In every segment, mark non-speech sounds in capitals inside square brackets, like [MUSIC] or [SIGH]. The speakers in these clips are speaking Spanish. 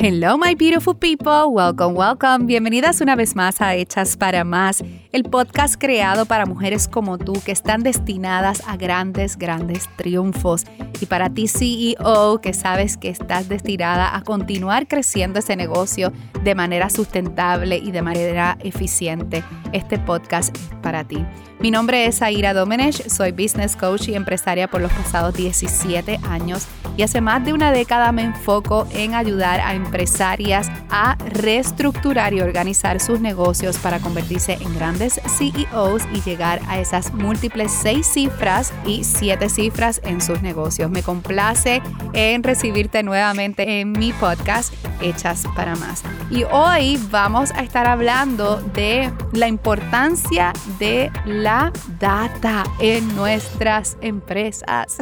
Hello, my beautiful people. Welcome, welcome. Bienvenidas una vez más a Hechas para Más, el podcast creado para mujeres como tú que están destinadas a grandes, grandes triunfos. Y para ti, CEO, que sabes que estás destinada a continuar creciendo ese negocio de manera sustentable y de manera eficiente, este podcast es para ti. Mi nombre es Aira Domenech, soy business coach y empresaria por los pasados 17 años y hace más de una década me enfoco en ayudar a empresarias a reestructurar y organizar sus negocios para convertirse en grandes CEOs y llegar a esas múltiples seis cifras y siete cifras en sus negocios. Me complace en recibirte nuevamente en mi podcast Hechas para Más. Y hoy vamos a estar hablando de la importancia de la la data en nuestras empresas.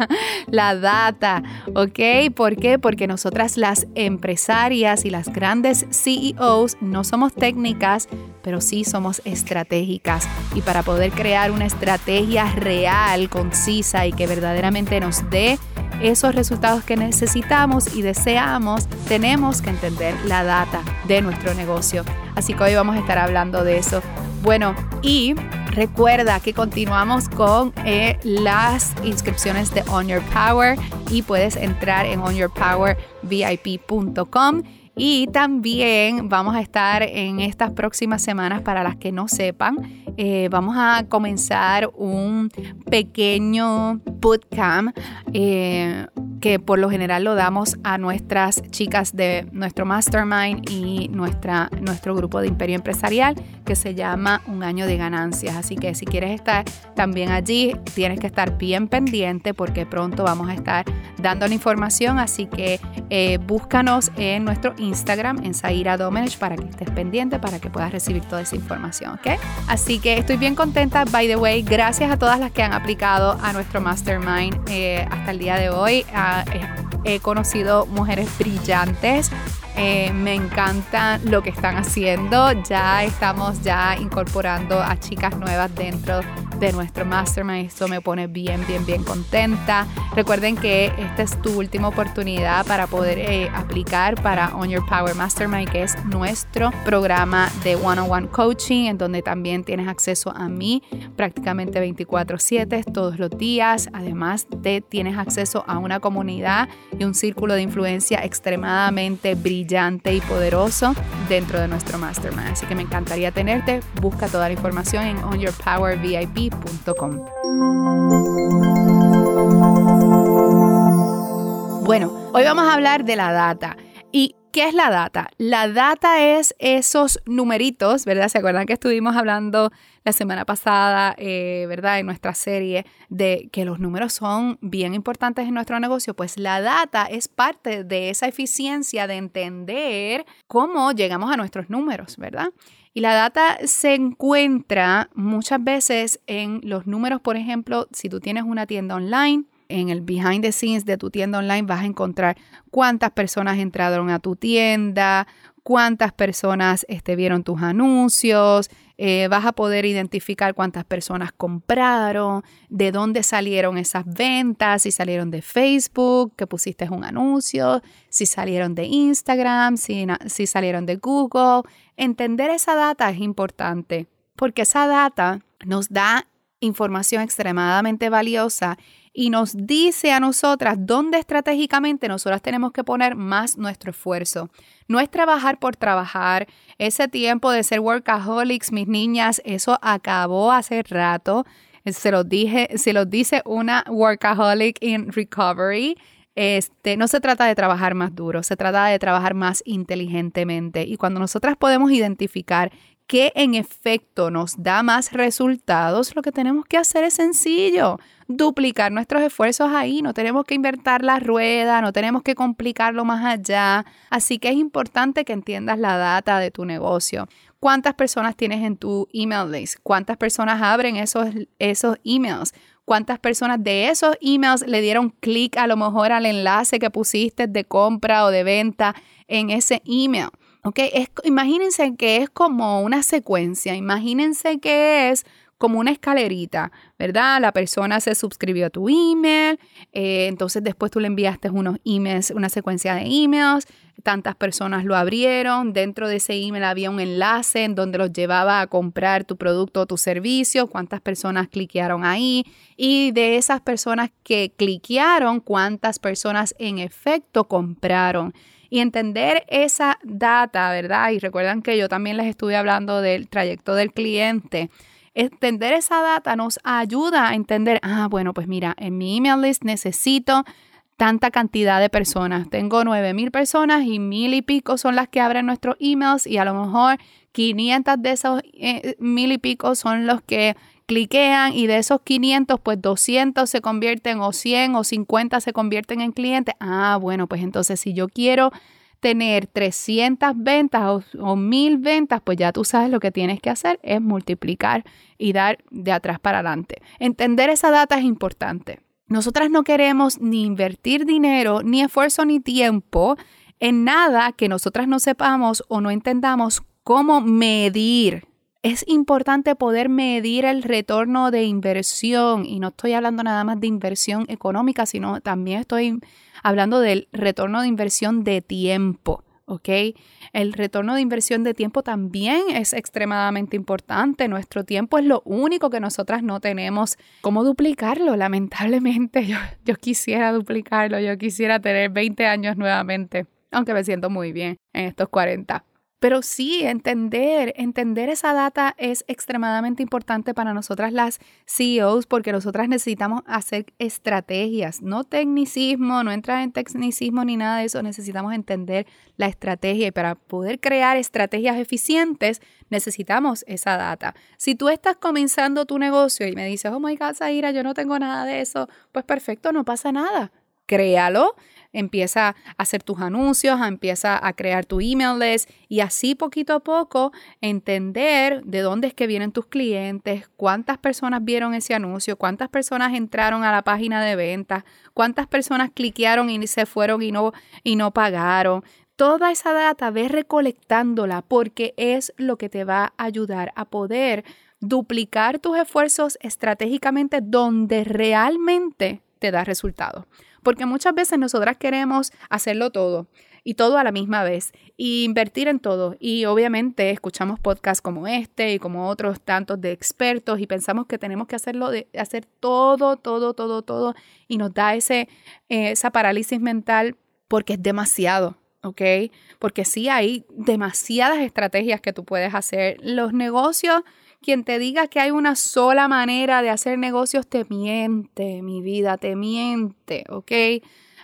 [LAUGHS] la data, ¿ok? ¿Por qué? Porque nosotras las empresarias y las grandes CEOs no somos técnicas, pero sí somos estratégicas. Y para poder crear una estrategia real, concisa y que verdaderamente nos dé esos resultados que necesitamos y deseamos, tenemos que entender la data de nuestro negocio. Así que hoy vamos a estar hablando de eso. Bueno, y Recuerda que continuamos con eh, las inscripciones de On Your Power y puedes entrar en onyourpowervip.com. Y también vamos a estar en estas próximas semanas, para las que no sepan, eh, vamos a comenzar un pequeño bootcamp eh, que por lo general lo damos a nuestras chicas de nuestro mastermind y nuestra, nuestro grupo de imperio empresarial que se llama Un año de ganancias. Así que si quieres estar también allí, tienes que estar bien pendiente porque pronto vamos a estar dando la información. Así que eh, búscanos en nuestro Instagram, en Zaira Domenech, para que estés pendiente, para que puedas recibir toda esa información. ¿ok? Así que estoy bien contenta. By the way, gracias a todas las que han aplicado a nuestro mastermind eh, hasta el día de hoy. Ah, he conocido mujeres brillantes. Eh, me encanta lo que están haciendo. Ya estamos ya incorporando a chicas nuevas dentro de nuestro mastermind. Esto me pone bien, bien, bien contenta. Recuerden que esta es tu última oportunidad para poder eh, aplicar para On Your Power Mastermind, que es nuestro programa de one-on-one coaching, en donde también tienes acceso a mí prácticamente 24/7 todos los días. Además de tienes acceso a una comunidad y un círculo de influencia extremadamente brillante y poderoso dentro de nuestro mastermind. Así que me encantaría tenerte. Busca toda la información en Bueno, hoy vamos a hablar de la data. ¿Y qué es la data? La data es esos numeritos, ¿verdad? ¿Se acuerdan que estuvimos hablando la semana pasada, eh, ¿verdad? En nuestra serie de que los números son bien importantes en nuestro negocio. Pues la data es parte de esa eficiencia de entender cómo llegamos a nuestros números, ¿verdad? Y la data se encuentra muchas veces en los números, por ejemplo, si tú tienes una tienda online, en el behind the scenes de tu tienda online vas a encontrar cuántas personas entraron a tu tienda, cuántas personas este, vieron tus anuncios, eh, vas a poder identificar cuántas personas compraron, de dónde salieron esas ventas, si salieron de Facebook, que pusiste un anuncio, si salieron de Instagram, si, si salieron de Google. Entender esa data es importante porque esa data nos da información extremadamente valiosa y nos dice a nosotras dónde estratégicamente nosotras tenemos que poner más nuestro esfuerzo. No es trabajar por trabajar. Ese tiempo de ser workaholics, mis niñas, eso acabó hace rato. Se los dije, se los dice una workaholic in recovery. Este, no se trata de trabajar más duro, se trata de trabajar más inteligentemente. Y cuando nosotras podemos identificar que en efecto nos da más resultados, lo que tenemos que hacer es sencillo, duplicar nuestros esfuerzos ahí, no tenemos que invertir la rueda, no tenemos que complicarlo más allá, así que es importante que entiendas la data de tu negocio. ¿Cuántas personas tienes en tu email list? ¿Cuántas personas abren esos, esos emails? ¿Cuántas personas de esos emails le dieron clic a lo mejor al enlace que pusiste de compra o de venta en ese email? Ok, imagínense que es como una secuencia, imagínense que es como una escalerita, ¿verdad? La persona se suscribió a tu email, eh, entonces después tú le enviaste unos emails, una secuencia de emails, tantas personas lo abrieron, dentro de ese email había un enlace en donde los llevaba a comprar tu producto o tu servicio, cuántas personas cliquearon ahí y de esas personas que cliquearon, cuántas personas en efecto compraron. Y entender esa data, ¿verdad? Y recuerdan que yo también les estuve hablando del trayecto del cliente Entender esa data nos ayuda a entender, ah, bueno, pues mira, en mi email list necesito tanta cantidad de personas. Tengo 9000 personas y mil y pico son las que abren nuestros emails y a lo mejor 500 de esos eh, mil y pico son los que cliquean y de esos 500 pues 200 se convierten o 100 o 50 se convierten en clientes. Ah, bueno, pues entonces si yo quiero tener 300 ventas o, 1000 ventas, pues ya tú sabes lo que tienes que hacer es multiplicar y dar de atrás para adelante. Entender esa data es importante. Nosotras no queremos ni invertir dinero, ni esfuerzo, ni tiempo en nada que nosotras no sepamos o no entendamos cómo medir. Es importante poder medir el retorno de inversión y no estoy hablando nada más de inversión económica, sino también estoy hablando del retorno de inversión de tiempo. ¿ok? El retorno de inversión de tiempo también es extremadamente importante. Nuestro tiempo es lo único que nosotras no tenemos cómo duplicarlo. Lamentablemente, [LAUGHS] yo, yo quisiera duplicarlo, yo quisiera tener 20 años nuevamente, aunque me siento muy bien en estos 40. Pero sí, entender, entender esa data es extremadamente importante para nosotras las CEOs porque nosotras necesitamos hacer estrategias, no tecnicismo, no entrar en tecnicismo ni nada de eso, necesitamos entender la estrategia y para poder crear estrategias eficientes necesitamos esa data. Si tú estás comenzando tu negocio y me dices, oh my God, Zaira, yo no tengo nada de eso, pues perfecto, no pasa nada. Créalo, empieza a hacer tus anuncios, empieza a crear tu email list y así poquito a poco entender de dónde es que vienen tus clientes, cuántas personas vieron ese anuncio, cuántas personas entraron a la página de ventas, cuántas personas cliquearon y se fueron y no, y no pagaron. Toda esa data, ve recolectándola porque es lo que te va a ayudar a poder duplicar tus esfuerzos estratégicamente donde realmente te da resultados. Porque muchas veces nosotras queremos hacerlo todo y todo a la misma vez y invertir en todo. Y obviamente escuchamos podcasts como este y como otros tantos de expertos y pensamos que tenemos que hacerlo, de, hacer todo, todo, todo, todo y nos da ese, eh, esa parálisis mental porque es demasiado. ¿ok? Porque sí hay demasiadas estrategias que tú puedes hacer. Los negocios quien te diga que hay una sola manera de hacer negocios te miente, mi vida, te miente, ¿ok?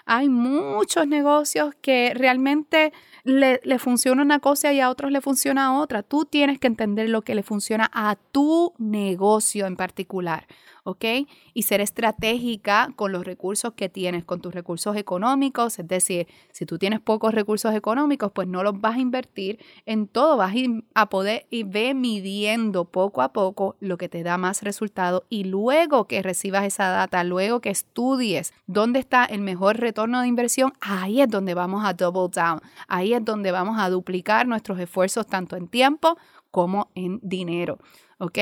Hay muchos negocios que realmente le, le, funciona una cosa y a otros le funciona otra. Tú tienes que entender lo que le funciona a tu negocio en particular. ¿Ok? Y ser estratégica con los recursos que tienes, con tus recursos económicos, es decir, si tú tienes pocos recursos económicos, pues no los vas a invertir en todo, vas a poder y ve midiendo poco a poco lo que te da más resultado y luego que recibas esa data, luego que estudies dónde está el mejor retorno de inversión, ahí es donde vamos a double down, ahí es donde vamos a duplicar nuestros esfuerzos tanto en tiempo como en dinero. ¿Ok?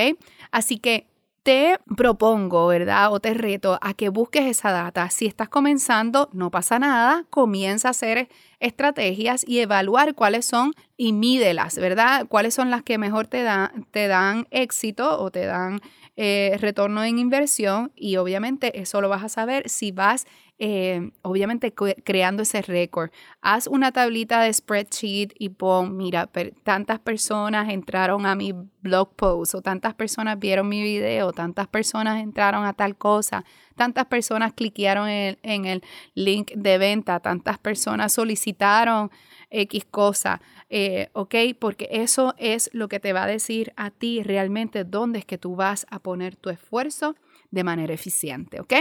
Así que te propongo, ¿verdad? O te reto a que busques esa data. Si estás comenzando, no pasa nada, comienza a hacer estrategias y evaluar cuáles son y mídelas, ¿verdad? Cuáles son las que mejor te, dan te dan éxito o te dan eh, retorno en inversión y obviamente eso lo vas a saber si vas eh, obviamente creando ese récord. Haz una tablita de spreadsheet y pon, mira, tantas personas entraron a mi blog post o tantas personas vieron mi video, tantas personas entraron a tal cosa, tantas personas cliquearon en, el link de venta, tantas personas solicitaron X cosa, eh, ¿ok? Porque eso es lo que te va a decir a ti realmente dónde es que tú vas a poner tu esfuerzo de manera eficiente, ¿ok?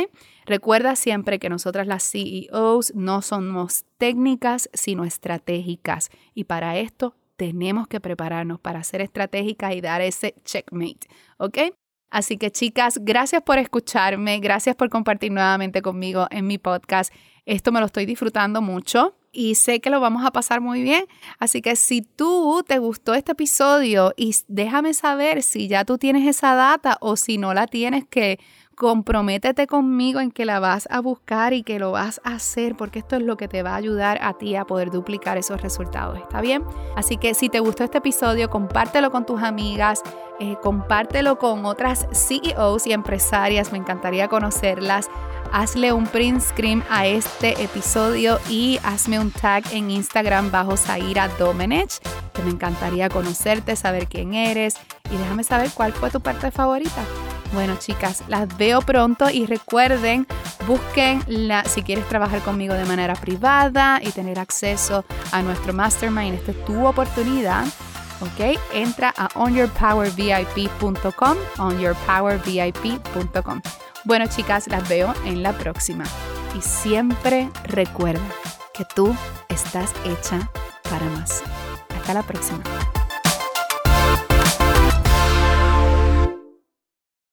Recuerda siempre que nosotras las CEOs no somos técnicas, sino estratégicas. Y para esto tenemos que prepararnos para ser estratégicas y dar ese checkmate, ¿ok? Así que chicas, gracias por escucharme, gracias por compartir nuevamente conmigo en mi podcast. Esto me lo estoy disfrutando mucho y sé que lo vamos a pasar muy bien. Así que si tú te gustó este episodio y déjame saber si ya tú tienes esa data o si no la tienes que comprométete conmigo en que la vas a buscar y que lo vas a hacer porque esto es lo que te va a ayudar a ti a poder duplicar esos resultados, ¿está bien? Así que si te gustó este episodio, compártelo con tus amigas, eh, compártelo con otras CEOs y empresarias, me encantaría conocerlas. Hazle un print screen a este episodio y hazme un tag en Instagram bajo Zaira Domenech, que me encantaría conocerte, saber quién eres y déjame saber cuál fue tu parte favorita. Bueno, chicas, las veo pronto y recuerden, busquen la, si quieres trabajar conmigo de manera privada y tener acceso a nuestro mastermind, esta es tu oportunidad. ¿ok? Entra a onyourpowervip.com, onyourpowervip.com. Bueno, chicas, las veo en la próxima. Y siempre recuerda que tú estás hecha para más. Hasta la próxima.